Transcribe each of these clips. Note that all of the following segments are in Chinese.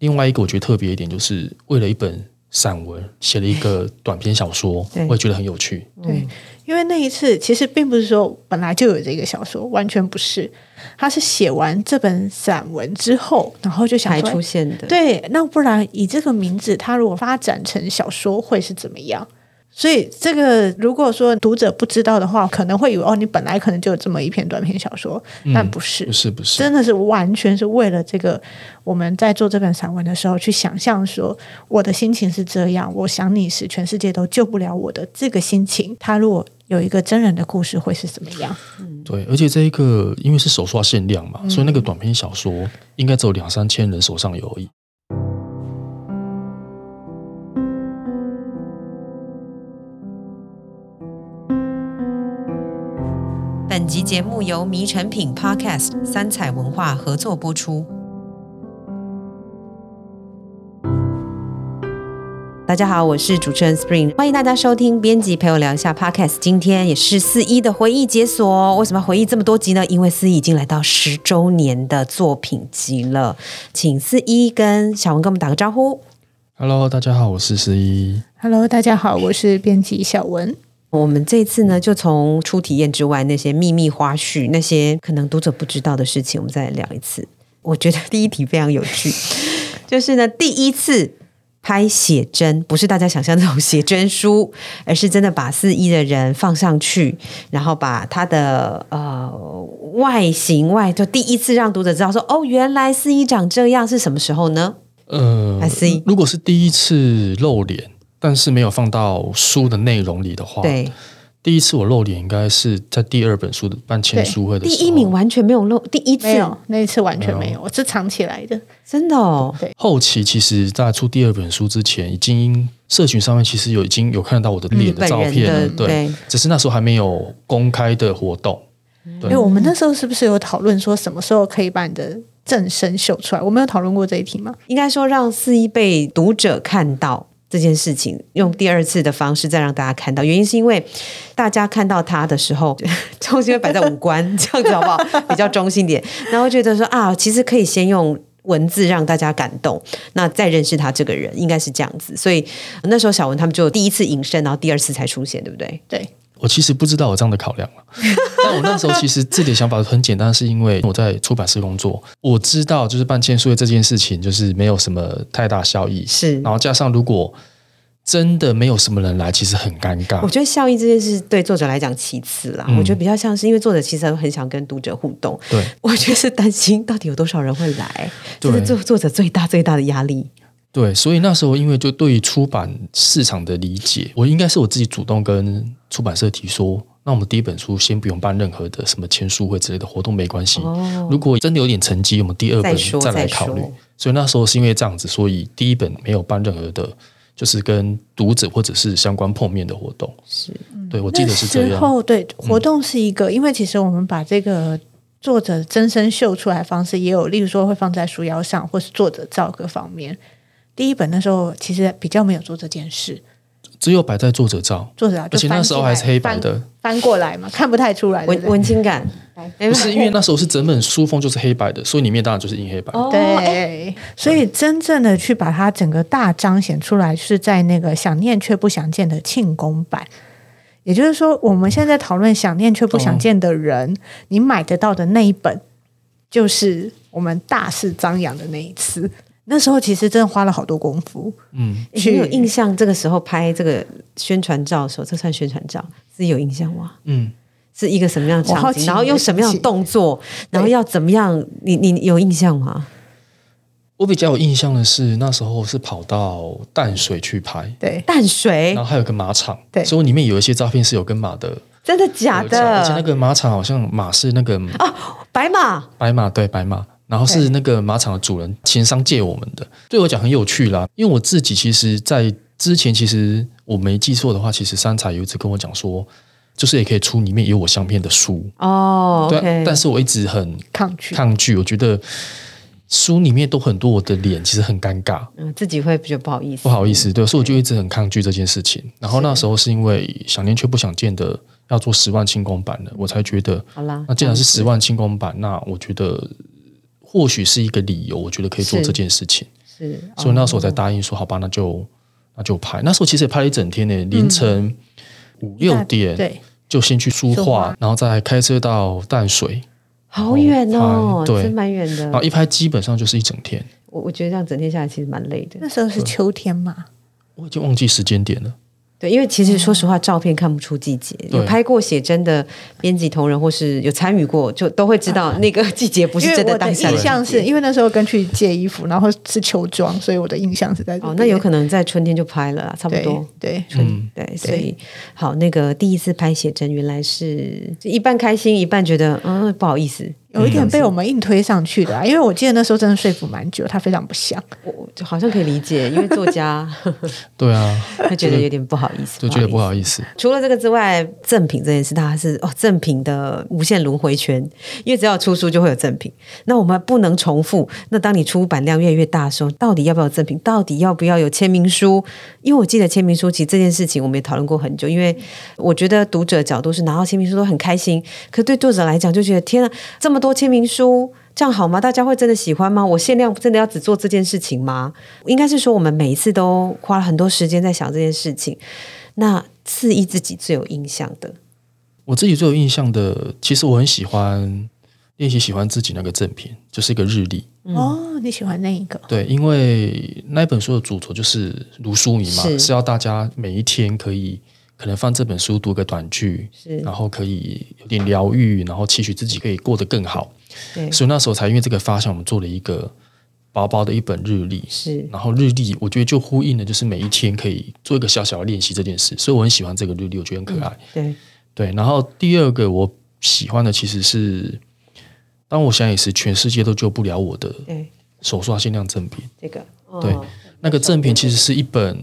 另外一个我觉得特别一点，就是为了一本散文写了一个短篇小说，我也觉得很有趣。对，因为那一次其实并不是说本来就有这个小说，完全不是。他是写完这本散文之后，然后就想才出现的。对，那不然以这个名字，他如果发展成小说会是怎么样？所以，这个如果说读者不知道的话，可能会以为哦，你本来可能就有这么一篇短篇小说，嗯、但不是，不是，不是，真的是完全是为了这个，我们在做这本散文的时候去想象说，我的心情是这样，我想你时，全世界都救不了我的这个心情，他如果有一个真人的故事，会是怎么样？嗯，对，而且这一个因为是手刷限量嘛，嗯、所以那个短篇小说应该只有两三千人手上有而已。本集节目由迷成品 Podcast 三彩文化合作播出。大家好，我是主持人 Spring，欢迎大家收听编辑陪我聊一下 Podcast。今天也是四一的回忆解锁，为什么回忆这么多集呢？因为四一已经来到十周年的作品集了，请四一跟小文跟我们打个招呼。Hello，大家好，我是四一。Hello，大家好，我是编辑小文。我们这次呢，就从初体验之外那些秘密花絮，那些可能读者不知道的事情，我们再来聊一次。我觉得第一题非常有趣，就是呢，第一次拍写真，不是大家想象那种写真书，而是真的把四一的人放上去，然后把他的呃外形外，就第一次让读者知道说，哦，原来四一长这样，是什么时候呢？呃，四一，如果是第一次露脸。但是没有放到书的内容里的话，对，第一次我露脸应该是在第二本书的办签书会的时候。第一名完全没有露，第一次没有，那一次完全没有，我是藏起来的，真的哦。对，后期其实，在出第二本书之前，已经社群上面其实有已经有看到我的脸的照片了，对，对，只是那时候还没有公开的活动。对，我们那时候是不是有讨论说什么时候可以把你的正身秀出来？我们有讨论过这一题吗？应该说让四一被读者看到。这件事情用第二次的方式再让大家看到，原因是因为大家看到他的时候，重心会摆在五官，这样子好不好？比较中性点，然后觉得说啊，其实可以先用文字让大家感动，那再认识他这个人，应该是这样子。所以那时候小文他们就第一次隐身，然后第二次才出现，对不对？对。我其实不知道有这样的考量了，但我那时候其实自己的想法很简单，是因为我在出版社工作，我知道就是办签书会这件事情就是没有什么太大效益，是，然后加上如果真的没有什么人来，其实很尴尬。我觉得效益这件事对作者来讲其次啦，嗯、我觉得比较像是因为作者其实很想跟读者互动，对，我觉得是担心到底有多少人会来，这是作作者最大最大的压力。对，所以那时候因为就对于出版市场的理解，我应该是我自己主动跟出版社提说，那我们第一本书先不用办任何的什么签书会之类的活动，没关系。哦、如果真的有点成绩，我们第二本再来考虑。所以那时候是因为这样子，所以第一本没有办任何的，就是跟读者或者是相关碰面的活动。是，对，我记得是这样。之后对活动是一个，嗯、因为其实我们把这个作者真身秀出来的方式也有，例如说会放在书腰上，或是作者照各方面。第一本那时候，其实比较没有做这件事，只有摆在作者照，作者照，而且那时候还是黑白的，翻，翻过来嘛，看不太出来文文青感。不是因为那时候是整本书封就是黑白的，所以里面当然就是印黑白。哦、对，所以真正的去把它整个大彰显出来，是在那个想念却不想见的庆功版。也就是说，我们现在讨论想念却不想见的人，哦、你买得到的那一本，就是我们大肆张扬的那一次。那时候其实真的花了好多功夫，嗯，你有印象这个时候拍这个宣传照的时候，这算宣传照，自己有印象吗？嗯，是一个什么样的场景？然后用什么样的动作？然后要怎么样？你你有印象吗？我比较有印象的是那时候是跑到淡水去拍，对，淡水，然后还有个马场，对，所以里面有一些照片是有跟马的，真的假的？而且那个马场好像马是那个哦，白马，白马，对，白马。然后是那个马场的主人情商借我们的，对我讲很有趣啦。因为我自己其实，在之前其实我没记错的话，其实三彩有一次跟我讲说，就是也可以出里面有我相片的书哦。对，okay、但是我一直很抗拒，抗拒。我觉得书里面都很多我的脸，其实很尴尬，嗯，自己会比较不好意思，不好意思。对，所以我就一直很抗拒这件事情。然后那时候是因为想念却不想见的要做十万轻功版的，我才觉得好啦。那既然是十万轻功版，那我觉得。或许是一个理由，我觉得可以做这件事情。是，所以那时候我才答应说好吧，那就那就拍。那时候其实也拍了一整天呢，凌晨五六点，对，就先去书画，然后再开车到淡水，好远哦，对，真蛮远的。然后一拍基本上就是一整天。我我觉得这样整天下来其实蛮累的。那时候是秋天嘛，我已经忘记时间点了。对，因为其实说实话，照片看不出季节。有拍过写真的编辑同仁，或是有参与过，就都会知道那个季节不是真的当下。印象是因为那时候跟去借衣服，然后是秋装，所以我的印象是在哦，那有可能在春天就拍了，差不多。对，春对，所以好，那个第一次拍写真，原来是一半开心，一半觉得嗯不好意思。有一点被我们硬推上去的啊，因为我记得那时候真的说服蛮久，他非常不像，我就好像可以理解，因为作家，对啊，他觉得有点不好意思，就觉得不好意思。除了这个之外，赠品这件事，它是哦，赠品的无限轮回圈，因为只要出书就会有赠品，那我们不能重复。那当你出版量越来越大的时候，到底要不要有赠品？到底要不要有签名书？因为我记得签名书，其实这件事情我们也讨论过很久，因为我觉得读者角度是拿到签名书都很开心，可对作者来讲就觉得天啊，这么多签名书，这样好吗？大家会真的喜欢吗？我限量真的要只做这件事情吗？应该是说，我们每一次都花了很多时间在想这件事情。那次一自己最有印象的，我自己最有印象的，其实我很喜欢练习喜欢自己那个赠品，就是一个日历。哦，你喜欢那一个？对，因为那一本书的主轴就是如书名嘛，是，是要大家每一天可以。可能放这本书读个短句，是然后可以有点疗愈，然后期许自己可以过得更好。对，所以那时候才因为这个发现，我们做了一个薄薄的一本日历。是，然后日历我觉得就呼应了，就是每一天可以做一个小小的练习这件事。所以我很喜欢这个日历，我觉得很可爱。嗯、对对。然后第二个我喜欢的其实是，当我想也是全世界都救不了我的手刷限量赠品。这个、哦、对，那个赠品其实是一本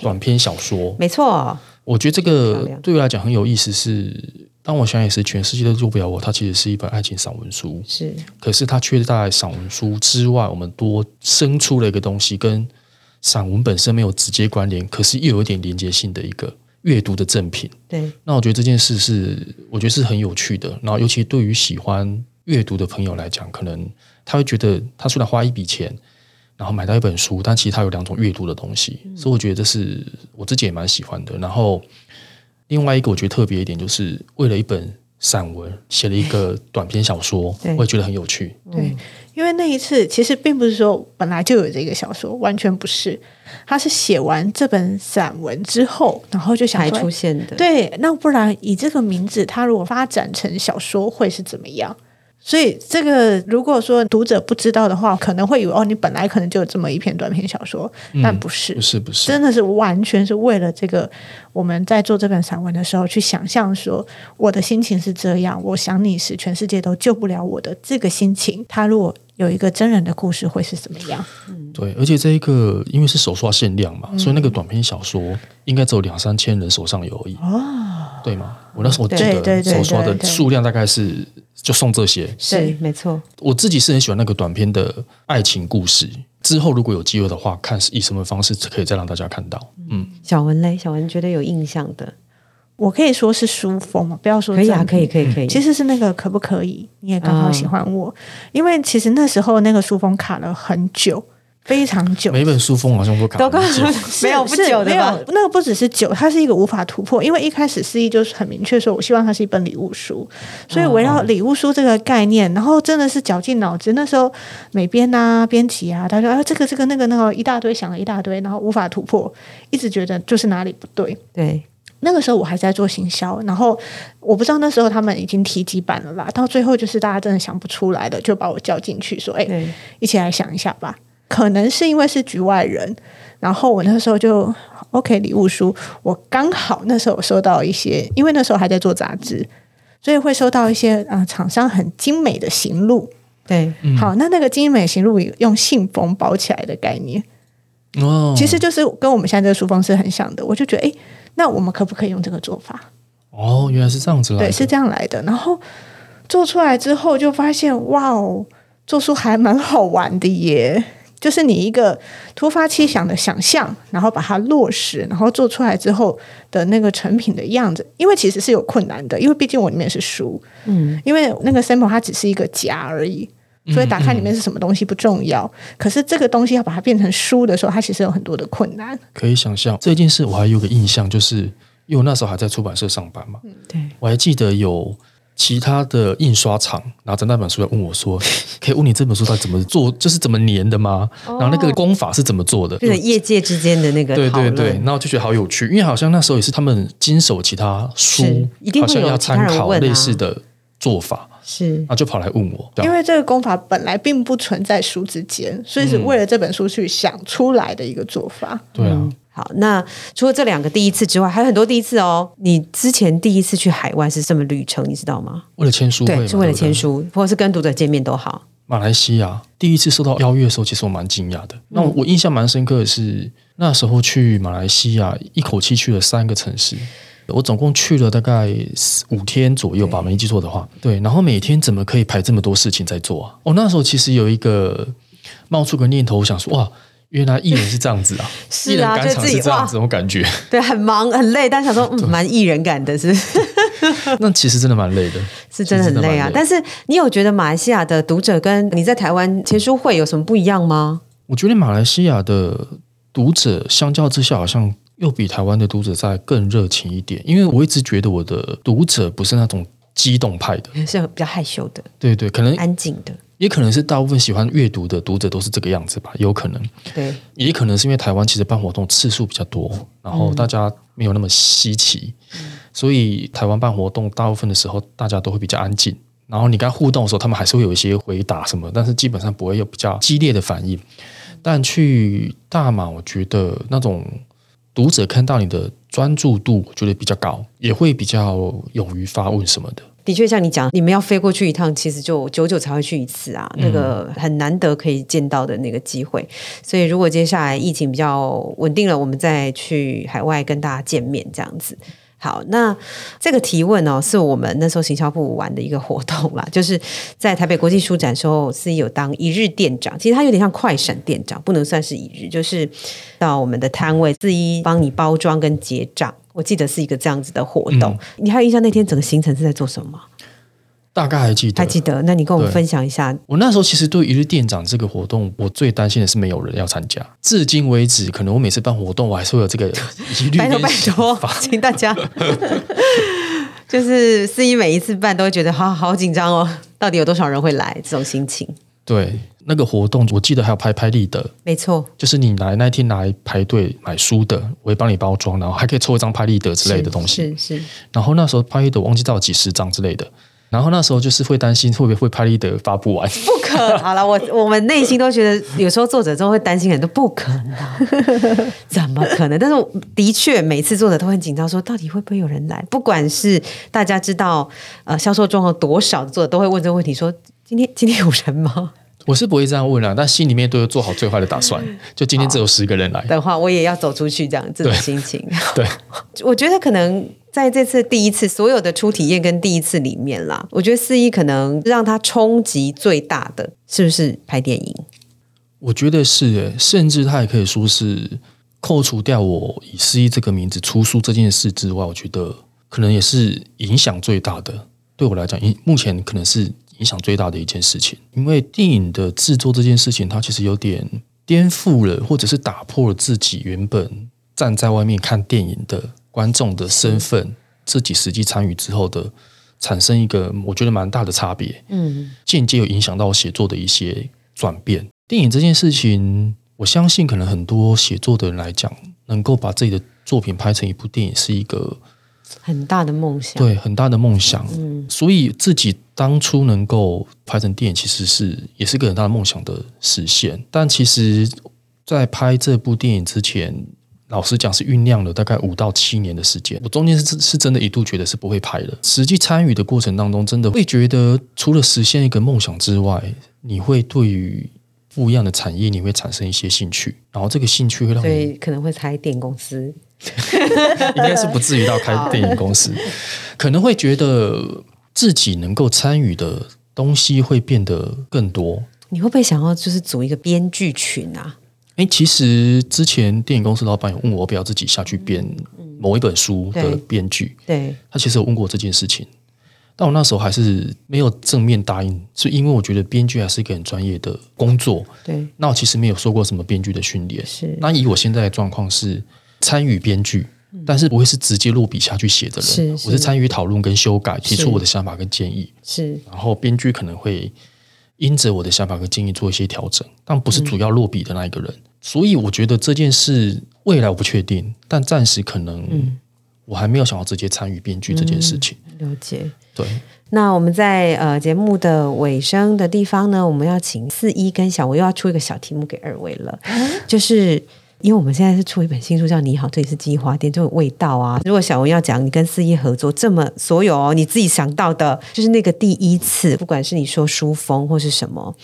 短篇小说。没错。我觉得这个对我来讲很有意思是，是当我想也是全世界都做不了我，它其实是一本爱情散文书，是，可是它却在散文书之外，我们多生出了一个东西，跟散文本身没有直接关联，可是又有一点连接性的一个阅读的赠品。对，那我觉得这件事是，我觉得是很有趣的。然后，尤其对于喜欢阅读的朋友来讲，可能他会觉得，他虽然花一笔钱。然后买到一本书，但其实它有两种阅读的东西，嗯、所以我觉得这是我自己也蛮喜欢的。然后另外一个我觉得特别一点，就是为了一本散文写了一个短篇小说，我也觉得很有趣。对，因为那一次其实并不是说本来就有这个小说，完全不是，他是写完这本散文之后，然后就想才出现的。对，那不然以这个名字，他如果发展成小说会是怎么样？所以，这个如果说读者不知道的话，可能会以为哦，你本来可能就有这么一篇短篇小说，嗯、但不是，不是，不是，真的是完全是为了这个，我们在做这本散文的时候，去想象说，我的心情是这样，我想你时，全世界都救不了我的这个心情，他如果有一个真人的故事，会是怎么样？嗯，对，而且这一个因为是手刷限量嘛，嗯、所以那个短篇小说应该只有两三千人手上有而已。哦，对吗？我那时候记得手刷的数量大概是。就送这些，是没错。我自己是很喜欢那个短片的爱情故事。之后如果有机会的话，看是以什么方式可以再让大家看到。嗯，小文嘞，小文觉得有印象的，我可以说是书风嘛，不要说可以啊，可以，可以，可以。其实是那个可不可以？你也刚好喜欢我，因为其实那时候那个书风卡了很久。非常久，每本书封好像都卡很久，没有不久的，没有那个不只是久，它是一个无法突破。因为一开始思懿就是很明确说，我希望它是一本礼物书，所以围绕礼物书这个概念，然后真的是绞尽脑汁。那时候美编啊、编辑啊，他说啊，这个这个那个那个一大堆，想了一大堆，然后无法突破，一直觉得就是哪里不对。对，那个时候我还在做行销，然后我不知道那时候他们已经提几版了啦，到最后就是大家真的想不出来的，就把我叫进去说，哎，对一起来想一下吧。可能是因为是局外人，然后我那时候就 OK 礼物书，我刚好那时候收到一些，因为那时候还在做杂志，所以会收到一些啊、呃、厂商很精美的行录。对，嗯、好，那那个精美行录用信封包起来的概念，哦，其实就是跟我们现在这个书封是很像的。我就觉得，哎，那我们可不可以用这个做法？哦，原来是这样子来的，对，是这样来的。然后做出来之后，就发现哇哦，做书还蛮好玩的耶。就是你一个突发奇想的想象，然后把它落实，然后做出来之后的那个成品的样子，因为其实是有困难的，因为毕竟我里面是书，嗯，因为那个 sample 它只是一个夹而已，所以打开里面是什么东西不重要。嗯嗯、可是这个东西要把它变成书的时候，它其实有很多的困难。可以想象这件事，我还有个印象，就是因为我那时候还在出版社上班嘛，嗯、对，我还记得有。其他的印刷厂拿着那本书来问我说：“可以问你这本书它怎么做，就是怎么粘的吗？然后那个工法是怎么做的？”就是业界之间的那个对对对，然后就觉得好有趣，因为好像那时候也是他们经手其他书，好像要参考类似的做法，是，然后就跑来问我，因为这个功法本来并不存在书之间，所以是为了这本书去想出来的一个做法。对啊。好，那除了这两个第一次之外，还有很多第一次哦。你之前第一次去海外是什么旅程？你知道吗？为了签书，对，是为了签书，或者是跟读者见面都好。马来西亚第一次收到邀约的时候，其实我蛮惊讶的。那我印象蛮深刻的是，那时候去马来西亚，一口气去了三个城市。我总共去了大概五天左右吧，没记错的话。对，然后每天怎么可以排这么多事情在做啊？我那时候其实有一个冒出个念头，我想说哇。原来艺人是这样子啊，是啊，就自己这样子，我感觉，对，很忙很累，但想说，嗯，蛮艺人感的，是。那其实真的蛮累的，是真的很累啊。但是你有觉得马来西亚的读者跟你在台湾签书会有什么不一样吗？我觉得马来西亚的读者相较之下，好像又比台湾的读者再更热情一点。因为我一直觉得我的读者不是那种激动派的，是比较害羞的，对对，可能安静的。也可能是大部分喜欢阅读的读者都是这个样子吧，有可能。对，也可能是因为台湾其实办活动次数比较多，然后大家没有那么稀奇，嗯、所以台湾办活动大部分的时候大家都会比较安静。然后你跟他互动的时候，他们还是会有一些回答什么，但是基本上不会有比较激烈的反应。但去大马，我觉得那种读者看到你的专注度，我觉得比较高，也会比较勇于发问什么的。的确，像你讲，你们要飞过去一趟，其实就久久才会去一次啊，那个很难得可以见到的那个机会。所以，如果接下来疫情比较稳定了，我们再去海外跟大家见面，这样子。好，那这个提问哦，是我们那时候行销部玩的一个活动啦，就是在台北国际书展时候，四一有当一日店长，其实他有点像快闪店长，不能算是一日，就是到我们的摊位，四一帮你包装跟结账。我记得是一个这样子的活动，嗯、你还有印象那天整个行程是在做什么吗？大概还记得，还记得。那你跟我们分享一下。我那时候其实对一日店长这个活动，我最担心的是没有人要参加。至今为止，可能我每次办活动，我还是会有这个疑虑。拜托拜托，请大家，就是司仪每一次办都会觉得好好紧张哦，到底有多少人会来？这种心情。对，那个活动我记得还有拍拍立得，没错，就是你来那天来排队买书的，我会帮你包装，然后还可以抽一张拍立得之类的东西。是是。是然后那时候拍立得我忘记到了几十张之类的。然后那时候就是会担心会不会会拍立得发不完，不可 好了，我我们内心都觉得有时候作者都会担心很多，不可能，怎么可能？但是的确每次作者都很紧张，说到底会不会有人来？不管是大家知道呃销售状况多少的作者都会问这个问题，说今天今天有人吗？我是不会这样问啊，但心里面都有做好最坏的打算。就今天只有十个人来的话，我也要走出去，这样这种心情。对，我觉得可能。在这次第一次所有的初体验跟第一次里面啦，我觉得肆一可能让他冲击最大的是不是拍电影？我觉得是诶，甚至他也可以说是扣除掉我以肆一这个名字出书这件事之外，我觉得可能也是影响最大的。对我来讲，目前可能是影响最大的一件事情，因为电影的制作这件事情，它其实有点颠覆了，或者是打破了自己原本站在外面看电影的。观众的身份，自己实际参与之后的，产生一个我觉得蛮大的差别，嗯，间接有影响到我写作的一些转变。电影这件事情，我相信可能很多写作的人来讲，能够把自己的作品拍成一部电影，是一个很大的梦想，对，很大的梦想。嗯，所以自己当初能够拍成电影，其实是也是个很大的梦想的实现。但其实，在拍这部电影之前，老实讲，是酝酿了大概五到七年的时间。我中间是是真的一度觉得是不会拍的。实际参与的过程当中，真的会觉得，除了实现一个梦想之外，你会对于不一样的产业，你会产生一些兴趣。然后这个兴趣会让你，所以可能会开电影公司，应该是不至于到开电影公司，可能会觉得自己能够参与的东西会变得更多。你会不会想要就是组一个编剧群啊？哎，其实之前电影公司老板有问我，要不要自己下去编某一本书的编剧。对，他其实有问过这件事情，但我那时候还是没有正面答应，是因为我觉得编剧还是一个很专业的工作。对，那我其实没有受过什么编剧的训练。是，那以我现在的状况是参与编剧，但是不会是直接落笔下去写的人。是，是我是参与讨论跟修改，提出我的想法跟建议。是，然后编剧可能会因着我的想法跟建议做一些调整，但不是主要落笔的那一个人。嗯、所以我觉得这件事未来我不确定，但暂时可能。嗯我还没有想要直接参与编剧这件事情。嗯、了解，对。那我们在呃节目的尾声的地方呢，我们要请四一跟小文又要出一个小题目给二位了，嗯、就是因为我们现在是出一本新书叫《你好，这里是记忆花店》，这种味道啊。如果小文要讲你跟四一合作，这么所有哦，你自己想到的，就是那个第一次，不管是你说书风或是什么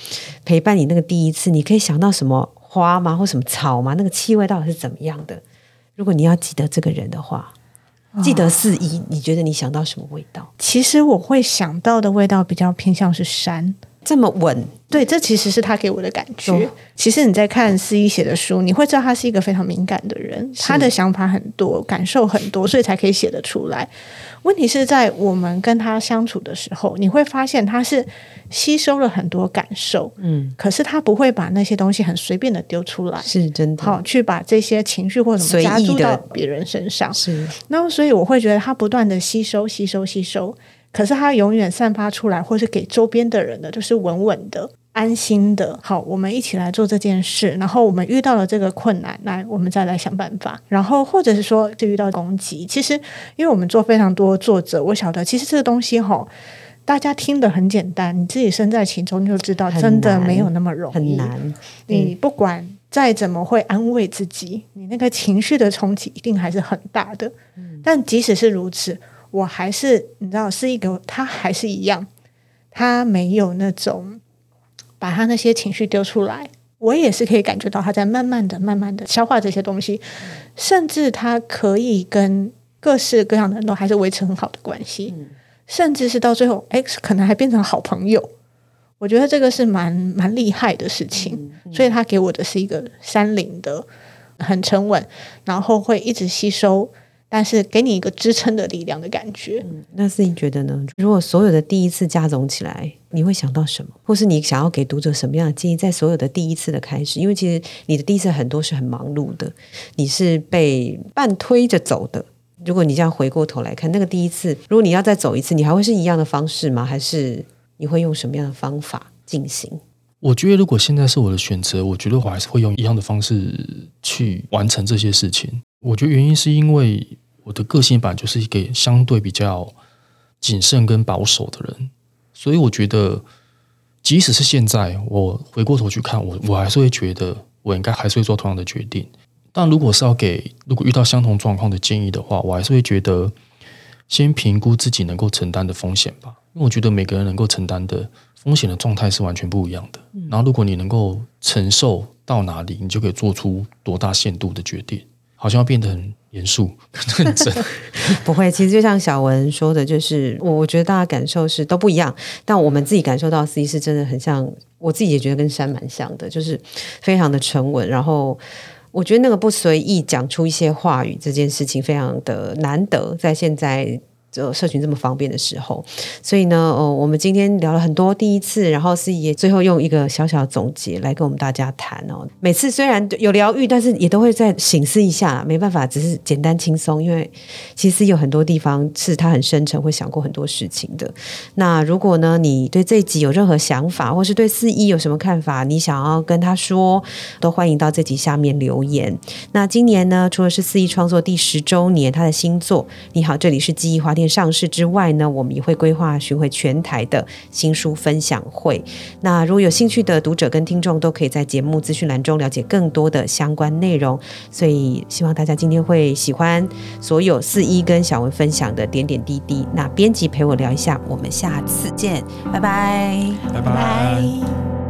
陪伴你那个第一次，你可以想到什么花吗？或什么草吗？那个气味到底是怎么样的？如果你要记得这个人的话。记得四一，你觉得你想到什么味道？其实我会想到的味道比较偏向是山，这么稳。对，这其实是他给我的感觉。哦、其实你在看四一写的书，你会知道他是一个非常敏感的人，他的想法很多，感受很多，所以才可以写得出来。问题是在我们跟他相处的时候，你会发现他是吸收了很多感受，嗯，可是他不会把那些东西很随便的丢出来，是真的。好，去把这些情绪或者什么加注到别人身上，是。那所以我会觉得他不断的吸收、吸收、吸收。可是它永远散发出来，或是给周边的人的，就是稳稳的、安心的。好，我们一起来做这件事。然后我们遇到了这个困难，来，我们再来想办法。然后或者是说，就遇到攻击，其实因为我们做非常多作者，我晓得，其实这个东西哈，大家听得很简单，你自己身在其中就知道，真的没有那么容易。很难。你不管再怎么会安慰自己，你那个情绪的冲击一定还是很大的。但即使是如此。我还是你知道，是一个他还是一样，他没有那种把他那些情绪丢出来。我也是可以感觉到他在慢慢的、慢慢的消化这些东西，甚至他可以跟各式各样的人都还是维持很好的关系，甚至是到最后，X 可能还变成好朋友。我觉得这个是蛮蛮厉害的事情，所以他给我的是一个山林的很沉稳，然后会一直吸收。但是给你一个支撑的力量的感觉。嗯，那是你觉得呢？如果所有的第一次加总起来，你会想到什么？或是你想要给读者什么样的建议？在所有的第一次的开始，因为其实你的第一次很多是很忙碌的，你是被半推着走的。如果你这样回过头来看，那个第一次，如果你要再走一次，你还会是一样的方式吗？还是你会用什么样的方法进行？我觉得，如果现在是我的选择，我觉得我还是会用一样的方式去完成这些事情。我觉得原因是因为我的个性本来就是一个相对比较谨慎跟保守的人，所以我觉得，即使是现在我回过头去看，我我还是会觉得我应该还是会做同样的决定。但如果是要给如果遇到相同状况的建议的话，我还是会觉得先评估自己能够承担的风险吧，因为我觉得每个人能够承担的风险的状态是完全不一样的。然后，如果你能够承受到哪里，你就可以做出多大限度的决定。好像要变得很严肃、认真，不会。其实就像小文说的，就是我我觉得大家感受是都不一样，但我们自己感受到 C 是真的很像，我自己也觉得跟山蛮像的，就是非常的沉稳。然后我觉得那个不随意讲出一些话语这件事情，非常的难得，在现在。就社群这么方便的时候，所以呢，哦，我们今天聊了很多第一次，然后四一也最后用一个小小的总结来跟我们大家谈哦。每次虽然有疗愈，但是也都会再醒思一下，没办法，只是简单轻松，因为其实有很多地方是他很深沉，会想过很多事情的。那如果呢，你对这一集有任何想法，或是对四一有什么看法，你想要跟他说，都欢迎到这集下面留言。那今年呢，除了是四一创作第十周年，他的新作《你好，这里是记忆花店》上市之外呢，我们也会规划巡回全台的新书分享会。那如果有兴趣的读者跟听众，都可以在节目资讯栏中了解更多的相关内容。所以希望大家今天会喜欢所有四一跟小文分享的点点滴滴。那编辑陪我聊一下，我们下次见，拜拜，拜拜。